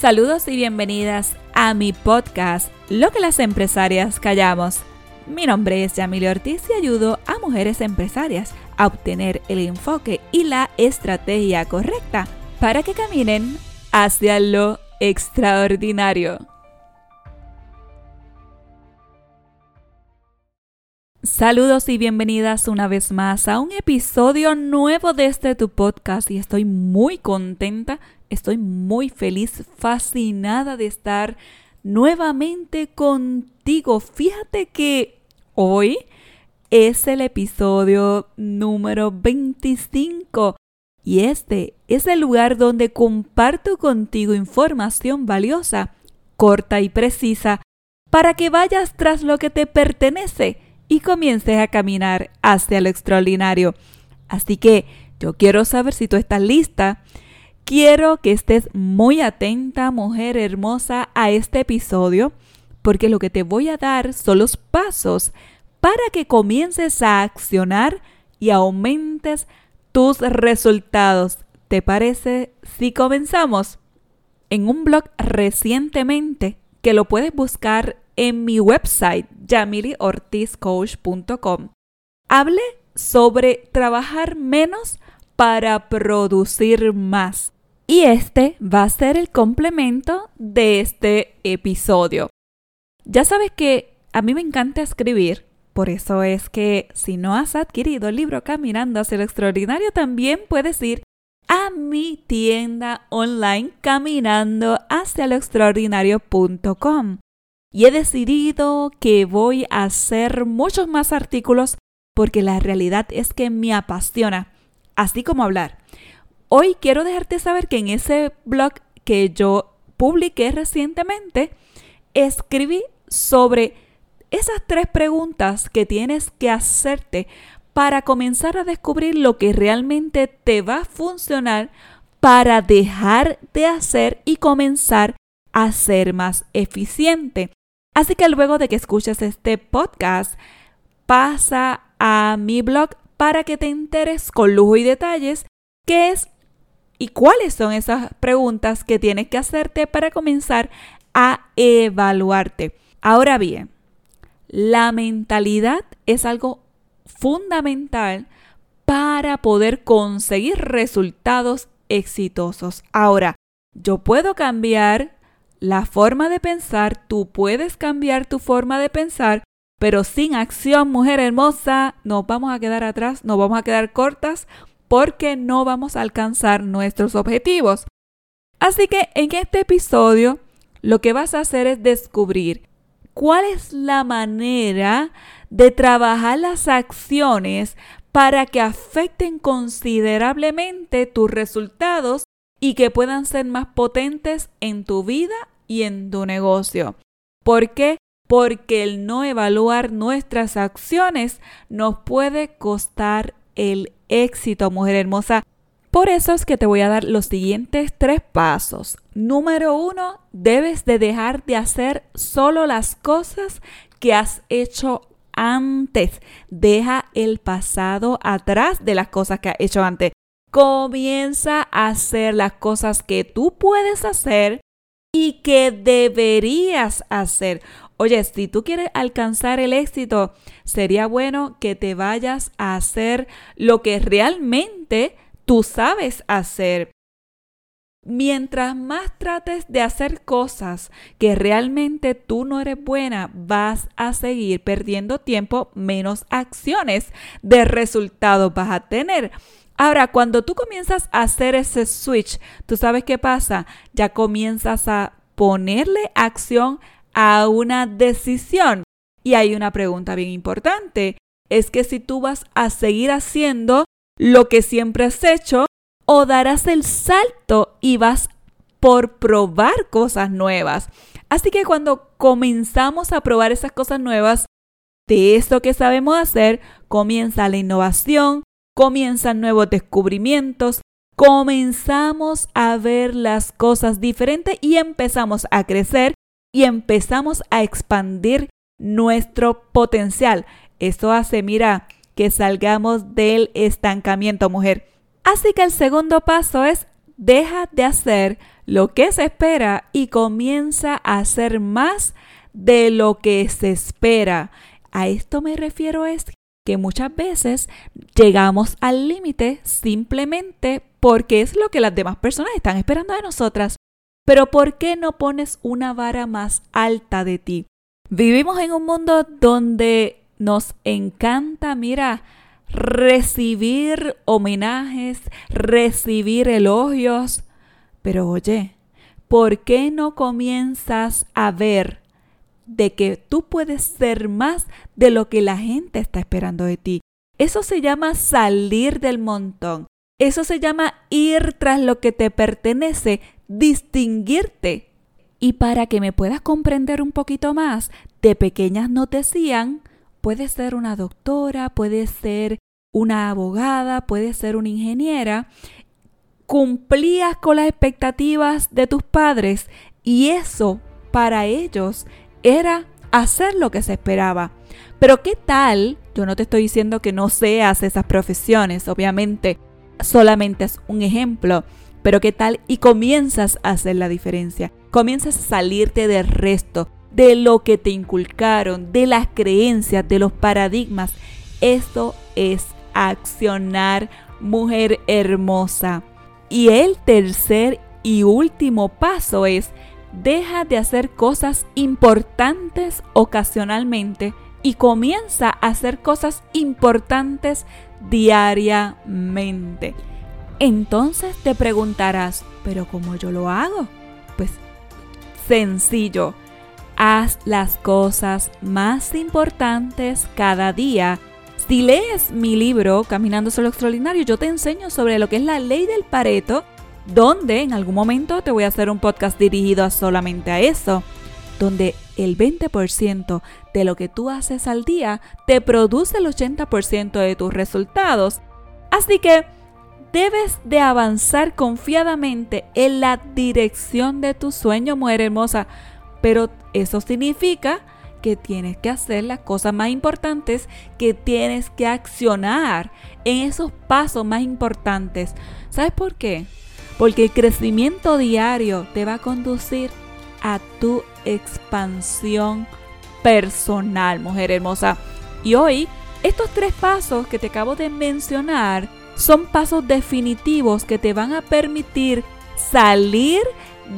Saludos y bienvenidas a mi podcast, Lo que las empresarias callamos. Mi nombre es Yamile Ortiz y ayudo a mujeres empresarias a obtener el enfoque y la estrategia correcta para que caminen hacia lo extraordinario. Saludos y bienvenidas una vez más a un episodio nuevo de este tu podcast y estoy muy contenta, estoy muy feliz, fascinada de estar nuevamente contigo. Fíjate que hoy es el episodio número 25 y este es el lugar donde comparto contigo información valiosa, corta y precisa, para que vayas tras lo que te pertenece y comiences a caminar hacia lo extraordinario. Así que yo quiero saber si tú estás lista. Quiero que estés muy atenta, mujer hermosa, a este episodio, porque lo que te voy a dar son los pasos para que comiences a accionar y aumentes tus resultados. ¿Te parece si comenzamos? En un blog recientemente que lo puedes buscar en mi website jamiliortizcoach.com. Hablé sobre trabajar menos para producir más. Y este va a ser el complemento de este episodio. Ya sabes que a mí me encanta escribir, por eso es que si no has adquirido el libro Caminando hacia lo extraordinario, también puedes ir a mi tienda online caminando hacia lo extraordinario.com y he decidido que voy a hacer muchos más artículos porque la realidad es que me apasiona, así como hablar. Hoy quiero dejarte saber que en ese blog que yo publiqué recientemente, escribí sobre esas tres preguntas que tienes que hacerte para comenzar a descubrir lo que realmente te va a funcionar para dejar de hacer y comenzar a ser más eficiente. Así que luego de que escuches este podcast, pasa a mi blog para que te enteres con lujo y detalles qué es y cuáles son esas preguntas que tienes que hacerte para comenzar a evaluarte. Ahora bien, la mentalidad es algo fundamental para poder conseguir resultados exitosos. Ahora, yo puedo cambiar la forma de pensar, tú puedes cambiar tu forma de pensar, pero sin acción, mujer hermosa, nos vamos a quedar atrás, nos vamos a quedar cortas porque no vamos a alcanzar nuestros objetivos. Así que en este episodio lo que vas a hacer es descubrir cuál es la manera de trabajar las acciones para que afecten considerablemente tus resultados y que puedan ser más potentes en tu vida y en tu negocio. ¿Por qué? Porque el no evaluar nuestras acciones nos puede costar el éxito, mujer hermosa. Por eso es que te voy a dar los siguientes tres pasos. Número uno, debes de dejar de hacer solo las cosas que has hecho antes. Deja el pasado atrás de las cosas que has hecho antes. Comienza a hacer las cosas que tú puedes hacer y que deberías hacer. Oye, si tú quieres alcanzar el éxito, sería bueno que te vayas a hacer lo que realmente tú sabes hacer. Mientras más trates de hacer cosas que realmente tú no eres buena, vas a seguir perdiendo tiempo, menos acciones de resultados vas a tener. Ahora, cuando tú comienzas a hacer ese switch, ¿tú sabes qué pasa? Ya comienzas a ponerle acción a una decisión. Y hay una pregunta bien importante. Es que si tú vas a seguir haciendo lo que siempre has hecho o darás el salto y vas por probar cosas nuevas. Así que cuando comenzamos a probar esas cosas nuevas, de esto que sabemos hacer, comienza la innovación, comienzan nuevos descubrimientos, comenzamos a ver las cosas diferentes y empezamos a crecer y empezamos a expandir nuestro potencial. Esto hace, mira, que salgamos del estancamiento, mujer. Así que el segundo paso es deja de hacer lo que se espera y comienza a hacer más de lo que se espera. A esto me refiero es que muchas veces llegamos al límite simplemente porque es lo que las demás personas están esperando de nosotras. Pero ¿por qué no pones una vara más alta de ti? Vivimos en un mundo donde nos encanta, mira, recibir homenajes, recibir elogios. Pero oye, ¿por qué no comienzas a ver de que tú puedes ser más de lo que la gente está esperando de ti? Eso se llama salir del montón. Eso se llama ir tras lo que te pertenece, distinguirte. Y para que me puedas comprender un poquito más, de pequeñas nos decían, puede ser una doctora, puede ser una abogada, puede ser una ingeniera. Cumplías con las expectativas de tus padres y eso para ellos era hacer lo que se esperaba. Pero ¿qué tal? Yo no te estoy diciendo que no seas esas profesiones, obviamente solamente es un ejemplo. Pero qué tal y comienzas a hacer la diferencia. Comienzas a salirte del resto, de lo que te inculcaron, de las creencias, de los paradigmas. Esto es accionar, mujer hermosa. Y el tercer y último paso es, deja de hacer cosas importantes ocasionalmente y comienza a hacer cosas importantes diariamente. Entonces te preguntarás, ¿pero cómo yo lo hago? Pues sencillo, haz las cosas más importantes cada día. Si lees mi libro Caminando sobre lo extraordinario, yo te enseño sobre lo que es la ley del Pareto, donde en algún momento te voy a hacer un podcast dirigido solamente a eso donde el 20% de lo que tú haces al día te produce el 80% de tus resultados. Así que debes de avanzar confiadamente en la dirección de tu sueño, mujer hermosa. Pero eso significa que tienes que hacer las cosas más importantes, que tienes que accionar en esos pasos más importantes. ¿Sabes por qué? Porque el crecimiento diario te va a conducir a tu expansión personal, mujer hermosa. Y hoy, estos tres pasos que te acabo de mencionar son pasos definitivos que te van a permitir salir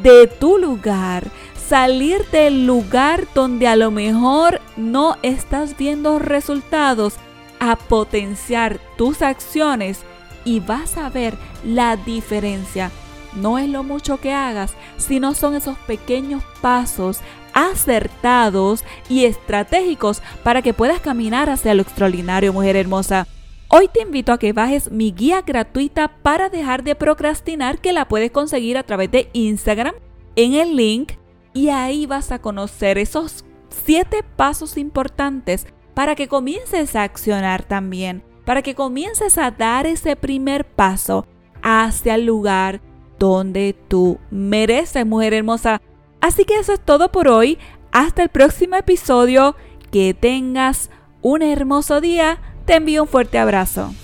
de tu lugar, salir del lugar donde a lo mejor no estás viendo resultados, a potenciar tus acciones y vas a ver la diferencia no es lo mucho que hagas, sino son esos pequeños pasos acertados y estratégicos para que puedas caminar hacia lo extraordinario, mujer hermosa. Hoy te invito a que bajes mi guía gratuita para dejar de procrastinar que la puedes conseguir a través de Instagram en el link y ahí vas a conocer esos siete pasos importantes para que comiences a accionar también, para que comiences a dar ese primer paso hacia el lugar donde tú mereces, mujer hermosa. Así que eso es todo por hoy. Hasta el próximo episodio. Que tengas un hermoso día. Te envío un fuerte abrazo.